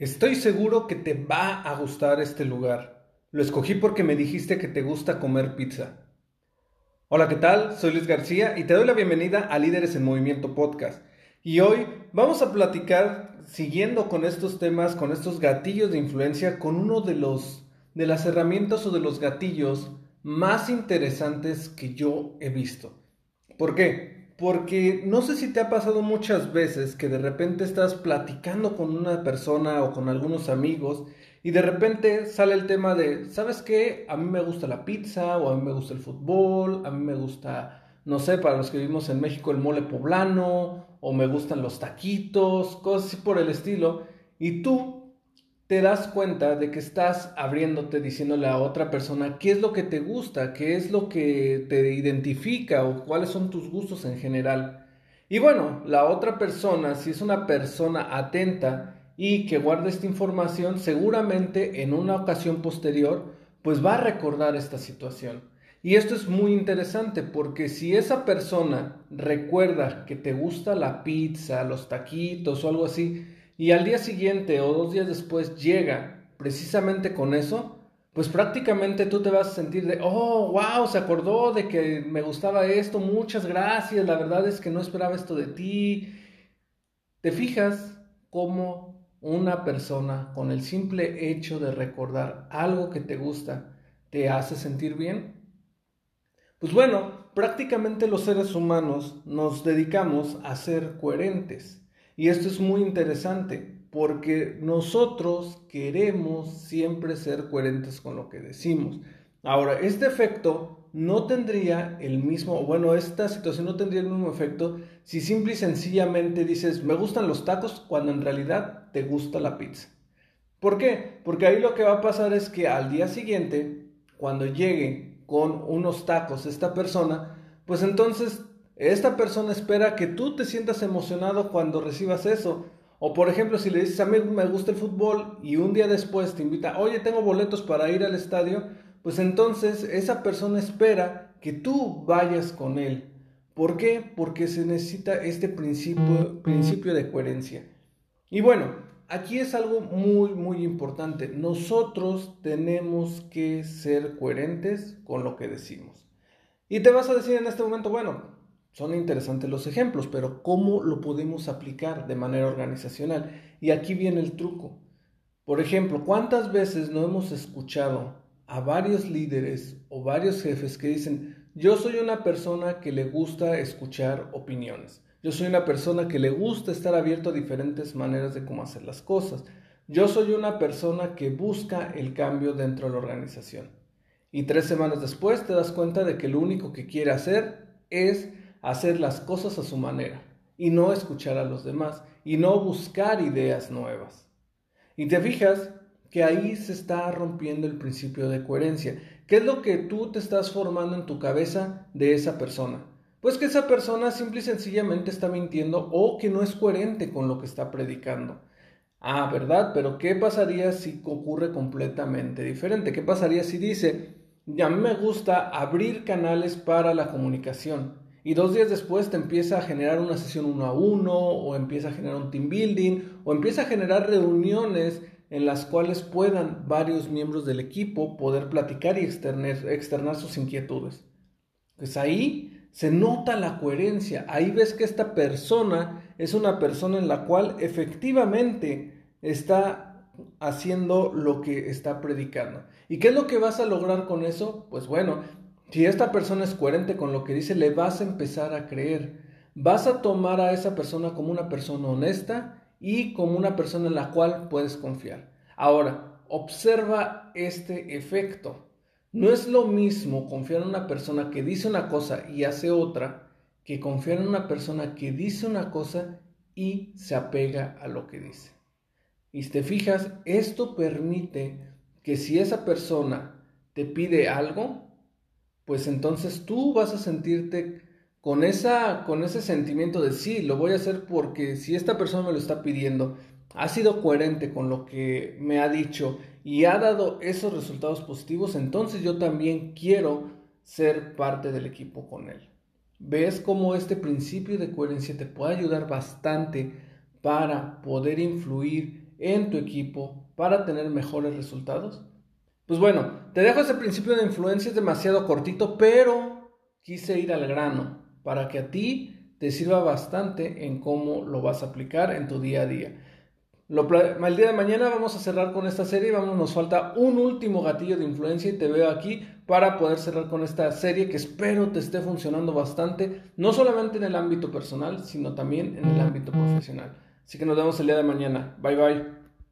Estoy seguro que te va a gustar este lugar. Lo escogí porque me dijiste que te gusta comer pizza. Hola, ¿qué tal? Soy Luis García y te doy la bienvenida a Líderes en Movimiento Podcast. Y hoy vamos a platicar, siguiendo con estos temas, con estos gatillos de influencia, con uno de los de las herramientas o de los gatillos más interesantes que yo he visto. ¿Por qué? Porque no sé si te ha pasado muchas veces que de repente estás platicando con una persona o con algunos amigos y de repente sale el tema de, ¿sabes qué? A mí me gusta la pizza o a mí me gusta el fútbol, a mí me gusta, no sé, para los que vivimos en México el mole poblano o me gustan los taquitos, cosas así por el estilo. Y tú te das cuenta de que estás abriéndote diciéndole a otra persona qué es lo que te gusta, qué es lo que te identifica o cuáles son tus gustos en general. Y bueno, la otra persona, si es una persona atenta y que guarda esta información, seguramente en una ocasión posterior, pues va a recordar esta situación. Y esto es muy interesante porque si esa persona recuerda que te gusta la pizza, los taquitos o algo así, y al día siguiente o dos días después llega precisamente con eso, pues prácticamente tú te vas a sentir de, oh, wow, se acordó de que me gustaba esto, muchas gracias, la verdad es que no esperaba esto de ti. ¿Te fijas cómo una persona con el simple hecho de recordar algo que te gusta te hace sentir bien? Pues bueno, prácticamente los seres humanos nos dedicamos a ser coherentes. Y esto es muy interesante porque nosotros queremos siempre ser coherentes con lo que decimos. Ahora, este efecto no tendría el mismo, bueno, esta situación no tendría el mismo efecto si simple y sencillamente dices, me gustan los tacos cuando en realidad te gusta la pizza. ¿Por qué? Porque ahí lo que va a pasar es que al día siguiente, cuando llegue con unos tacos esta persona, pues entonces esta persona espera que tú te sientas emocionado cuando recibas eso. O por ejemplo, si le dices a mí me gusta el fútbol y un día después te invita, oye, tengo boletos para ir al estadio, pues entonces esa persona espera que tú vayas con él. ¿Por qué? Porque se necesita este principio, principio de coherencia. Y bueno, aquí es algo muy, muy importante. Nosotros tenemos que ser coherentes con lo que decimos. Y te vas a decir en este momento, bueno, son interesantes los ejemplos, pero ¿cómo lo podemos aplicar de manera organizacional? Y aquí viene el truco. Por ejemplo, ¿cuántas veces no hemos escuchado a varios líderes o varios jefes que dicen, yo soy una persona que le gusta escuchar opiniones, yo soy una persona que le gusta estar abierto a diferentes maneras de cómo hacer las cosas, yo soy una persona que busca el cambio dentro de la organización. Y tres semanas después te das cuenta de que lo único que quiere hacer es hacer las cosas a su manera y no escuchar a los demás y no buscar ideas nuevas. Y te fijas que ahí se está rompiendo el principio de coherencia. ¿Qué es lo que tú te estás formando en tu cabeza de esa persona? Pues que esa persona simple y sencillamente está mintiendo o que no es coherente con lo que está predicando. Ah, ¿verdad? Pero ¿qué pasaría si ocurre completamente diferente? ¿Qué pasaría si dice, a mí me gusta abrir canales para la comunicación? Y dos días después te empieza a generar una sesión uno a uno, o empieza a generar un team building, o empieza a generar reuniones en las cuales puedan varios miembros del equipo poder platicar y externar, externar sus inquietudes. Pues ahí se nota la coherencia, ahí ves que esta persona es una persona en la cual efectivamente está haciendo lo que está predicando. ¿Y qué es lo que vas a lograr con eso? Pues bueno, si esta persona es coherente con lo que dice, le vas a empezar a creer. Vas a tomar a esa persona como una persona honesta y como una persona en la cual puedes confiar. Ahora, observa este efecto. No es lo mismo confiar en una persona que dice una cosa y hace otra que confiar en una persona que dice una cosa y se apega a lo que dice. Y si te fijas, esto permite que si esa persona te pide algo, pues entonces tú vas a sentirte con, esa, con ese sentimiento de sí, lo voy a hacer porque si esta persona me lo está pidiendo, ha sido coherente con lo que me ha dicho y ha dado esos resultados positivos, entonces yo también quiero ser parte del equipo con él. ¿Ves cómo este principio de coherencia te puede ayudar bastante para poder influir en tu equipo, para tener mejores resultados? Pues bueno, te dejo ese principio de influencia, es demasiado cortito, pero quise ir al grano para que a ti te sirva bastante en cómo lo vas a aplicar en tu día a día. el día de mañana vamos a cerrar con esta serie, vamos, nos falta un último gatillo de influencia y te veo aquí para poder cerrar con esta serie que espero te esté funcionando bastante, no solamente en el ámbito personal, sino también en el ámbito profesional. Así que nos vemos el día de mañana. Bye bye.